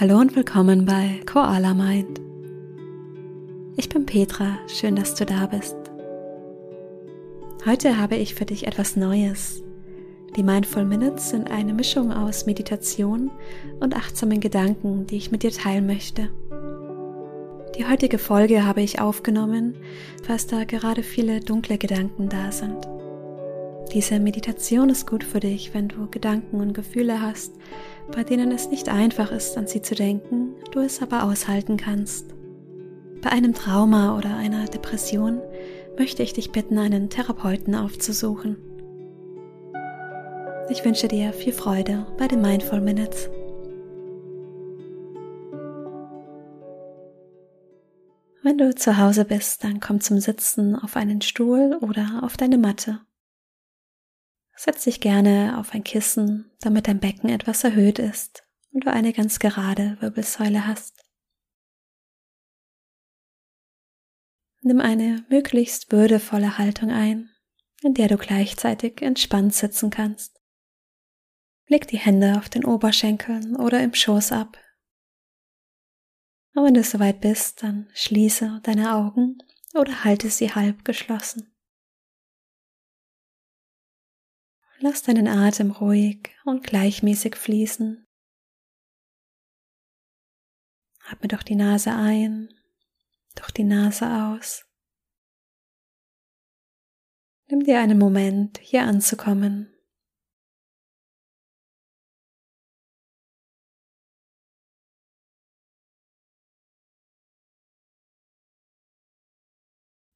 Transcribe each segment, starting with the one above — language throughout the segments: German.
Hallo und willkommen bei Koala Mind. Ich bin Petra, schön, dass du da bist. Heute habe ich für dich etwas Neues. Die Mindful Minutes sind eine Mischung aus Meditation und achtsamen Gedanken, die ich mit dir teilen möchte. Die heutige Folge habe ich aufgenommen, falls da gerade viele dunkle Gedanken da sind. Diese Meditation ist gut für dich, wenn du Gedanken und Gefühle hast, bei denen es nicht einfach ist, an sie zu denken, du es aber aushalten kannst. Bei einem Trauma oder einer Depression möchte ich dich bitten, einen Therapeuten aufzusuchen. Ich wünsche dir viel Freude bei den Mindful Minutes. Wenn du zu Hause bist, dann komm zum Sitzen auf einen Stuhl oder auf deine Matte. Setz dich gerne auf ein Kissen, damit dein Becken etwas erhöht ist und du eine ganz gerade Wirbelsäule hast. Nimm eine möglichst würdevolle Haltung ein, in der du gleichzeitig entspannt sitzen kannst. Leg die Hände auf den Oberschenkeln oder im Schoß ab. Und wenn du soweit bist, dann schließe deine Augen oder halte sie halb geschlossen. Lass deinen Atem ruhig und gleichmäßig fließen. Atme durch die Nase ein, durch die Nase aus. Nimm dir einen Moment, hier anzukommen.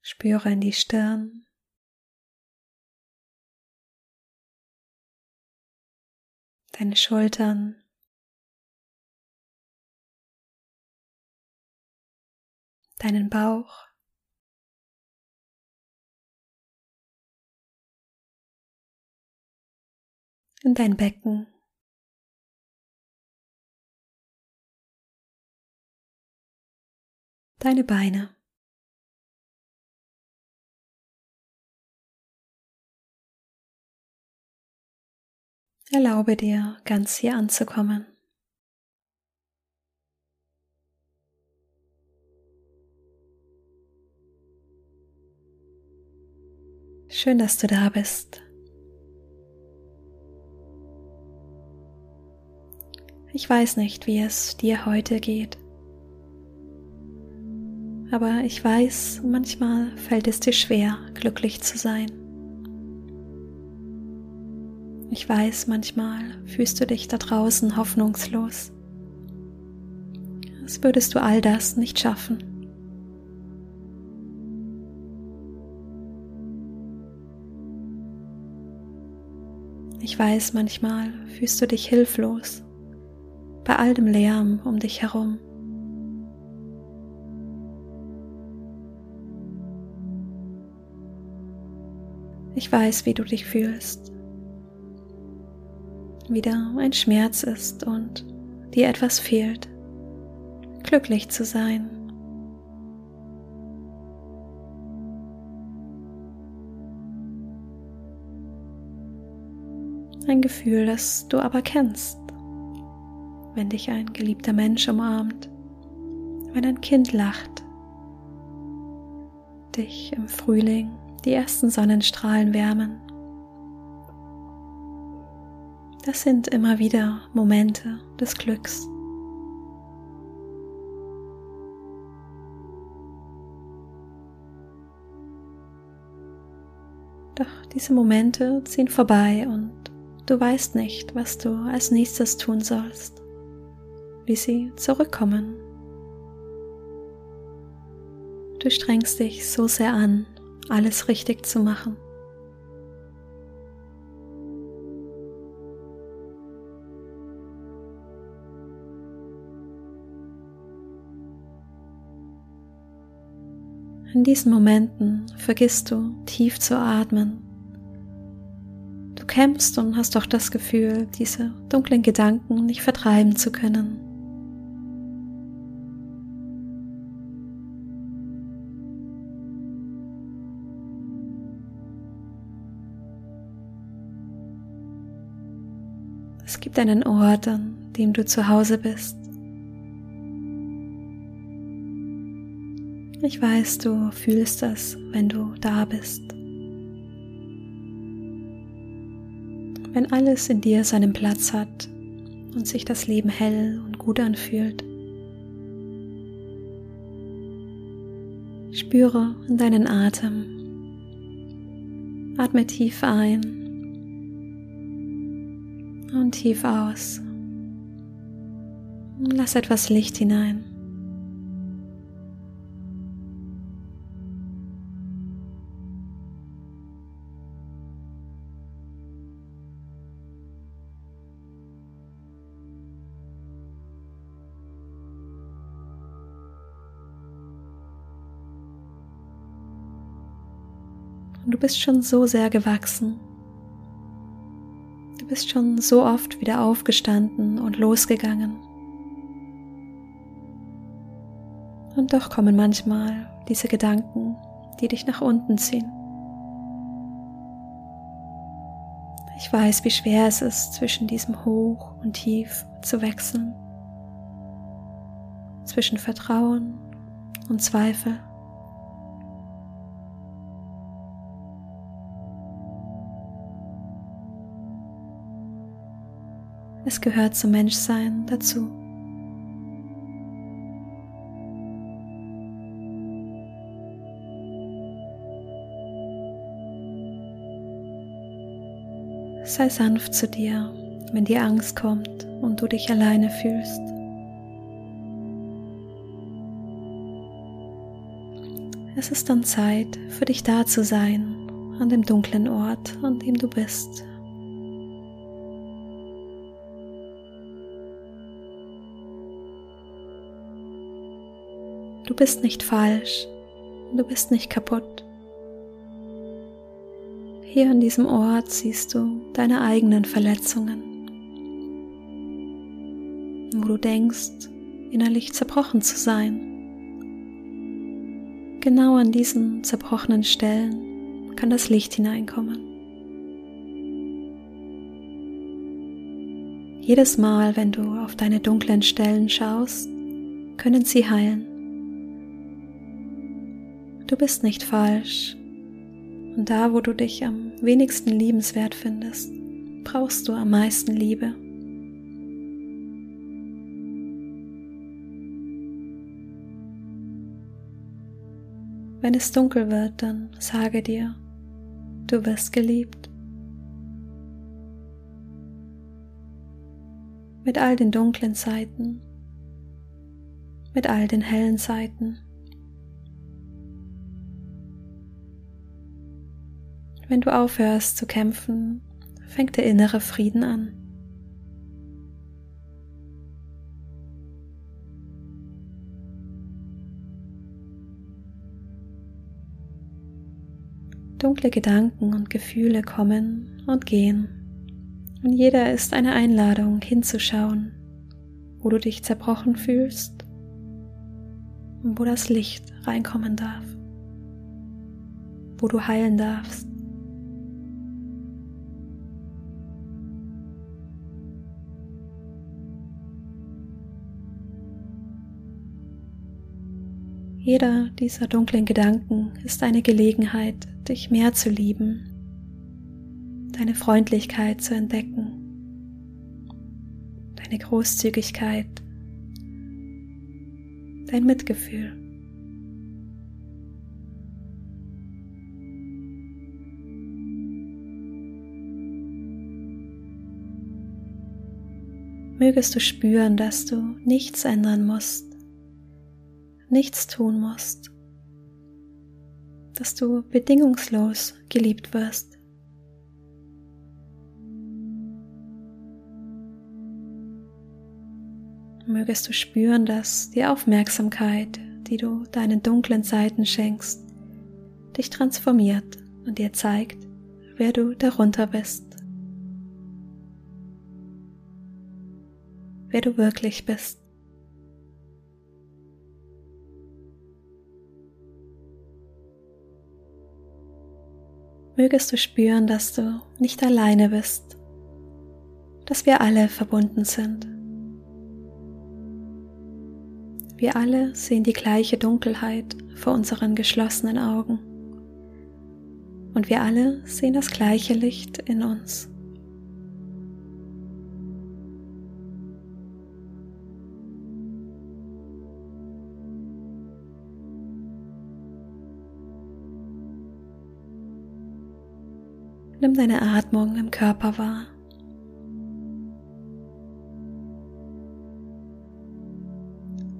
Spüre in die Stirn, deine Schultern, deinen Bauch, in dein Becken. Deine Beine. Erlaube dir, ganz hier anzukommen. Schön, dass du da bist. Ich weiß nicht, wie es dir heute geht. Aber ich weiß, manchmal fällt es dir schwer, glücklich zu sein. Ich weiß, manchmal fühlst du dich da draußen hoffnungslos. Als würdest du all das nicht schaffen. Ich weiß, manchmal fühlst du dich hilflos bei all dem Lärm um dich herum. Ich weiß, wie du dich fühlst wieder ein Schmerz ist und dir etwas fehlt, glücklich zu sein. Ein Gefühl, das du aber kennst, wenn dich ein geliebter Mensch umarmt, wenn ein Kind lacht, dich im Frühling die ersten Sonnenstrahlen wärmen das sind immer wieder Momente des Glücks. Doch diese Momente ziehen vorbei und du weißt nicht, was du als nächstes tun sollst, wie sie zurückkommen. Du strengst dich so sehr an, alles richtig zu machen. In diesen Momenten vergisst du tief zu atmen. Du kämpfst und hast doch das Gefühl, diese dunklen Gedanken nicht vertreiben zu können. Es gibt einen Ort, an dem du zu Hause bist. Ich weiß, du fühlst das, wenn du da bist. Wenn alles in dir seinen Platz hat und sich das Leben hell und gut anfühlt. Spüre in deinen Atem. Atme tief ein und tief aus. Lass etwas Licht hinein. Du bist schon so sehr gewachsen. Du bist schon so oft wieder aufgestanden und losgegangen. Und doch kommen manchmal diese Gedanken, die dich nach unten ziehen. Ich weiß, wie schwer es ist, zwischen diesem Hoch und Tief zu wechseln, zwischen Vertrauen und Zweifel. Es gehört zum Menschsein dazu. Sei sanft zu dir, wenn dir Angst kommt und du dich alleine fühlst. Es ist dann Zeit für dich da zu sein, an dem dunklen Ort, an dem du bist. Du bist nicht falsch, du bist nicht kaputt. Hier an diesem Ort siehst du deine eigenen Verletzungen, wo du denkst, innerlich zerbrochen zu sein. Genau an diesen zerbrochenen Stellen kann das Licht hineinkommen. Jedes Mal, wenn du auf deine dunklen Stellen schaust, können sie heilen. Du bist nicht falsch. Und da, wo du dich am wenigsten liebenswert findest, brauchst du am meisten Liebe. Wenn es dunkel wird, dann sage dir, du wirst geliebt. Mit all den dunklen Seiten, mit all den hellen Seiten. Wenn du aufhörst zu kämpfen, fängt der innere Frieden an. Dunkle Gedanken und Gefühle kommen und gehen. Und jeder ist eine Einladung hinzuschauen, wo du dich zerbrochen fühlst und wo das Licht reinkommen darf, wo du heilen darfst. Jeder dieser dunklen Gedanken ist eine Gelegenheit, dich mehr zu lieben, deine Freundlichkeit zu entdecken, deine Großzügigkeit, dein Mitgefühl. Mögest du spüren, dass du nichts ändern musst, nichts tun musst, dass du bedingungslos geliebt wirst. Mögest du spüren, dass die Aufmerksamkeit, die du deinen dunklen Seiten schenkst, dich transformiert und dir zeigt, wer du darunter bist, wer du wirklich bist. mögest du spüren, dass du nicht alleine bist, dass wir alle verbunden sind. Wir alle sehen die gleiche Dunkelheit vor unseren geschlossenen Augen und wir alle sehen das gleiche Licht in uns. Nimm deine Atmung im Körper wahr.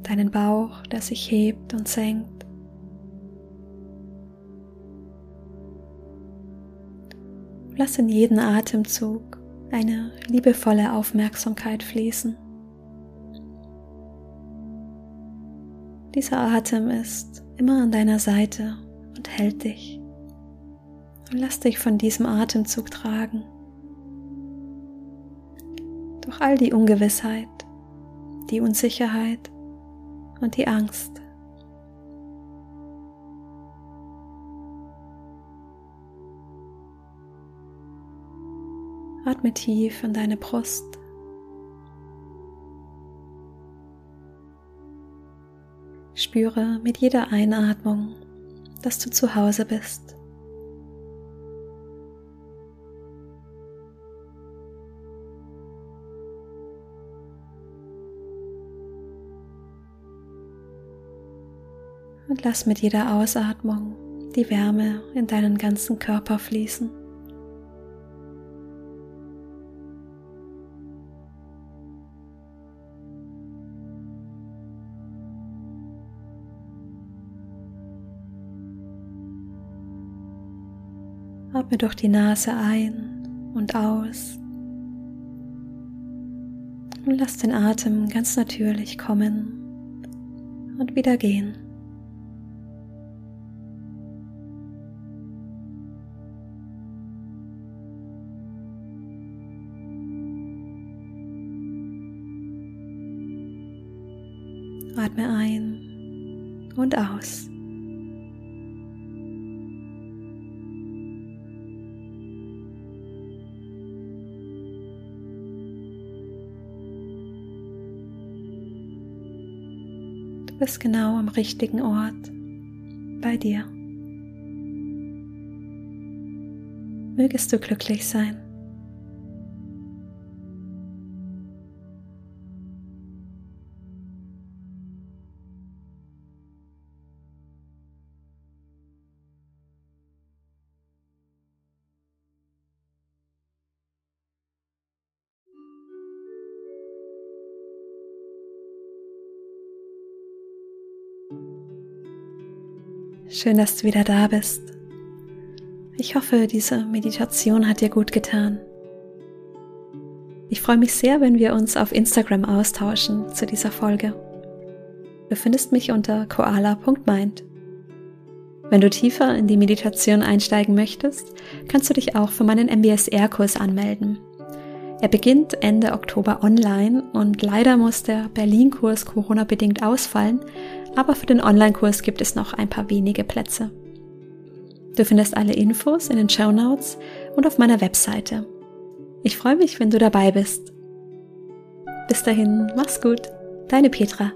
Deinen Bauch, der sich hebt und senkt. Lass in jeden Atemzug eine liebevolle Aufmerksamkeit fließen. Dieser Atem ist immer an deiner Seite und hält dich. Und lass dich von diesem Atemzug tragen. Durch all die Ungewissheit, die Unsicherheit und die Angst. Atme tief in deine Brust. Spüre mit jeder Einatmung, dass du zu Hause bist. Lass mit jeder Ausatmung die Wärme in deinen ganzen Körper fließen. Atme durch die Nase ein und aus und lass den Atem ganz natürlich kommen und wieder gehen. Atme ein und aus. Du bist genau am richtigen Ort bei dir. Mögest du glücklich sein. Schön, dass du wieder da bist. Ich hoffe, diese Meditation hat dir gut getan. Ich freue mich sehr, wenn wir uns auf Instagram austauschen zu dieser Folge. Du findest mich unter koala.mind. Wenn du tiefer in die Meditation einsteigen möchtest, kannst du dich auch für meinen MBSR-Kurs anmelden. Er beginnt Ende Oktober online und leider muss der Berlin-Kurs Corona-bedingt ausfallen, aber für den Online-Kurs gibt es noch ein paar wenige Plätze. Du findest alle Infos in den Show Notes und auf meiner Webseite. Ich freue mich, wenn du dabei bist. Bis dahin, mach's gut, deine Petra.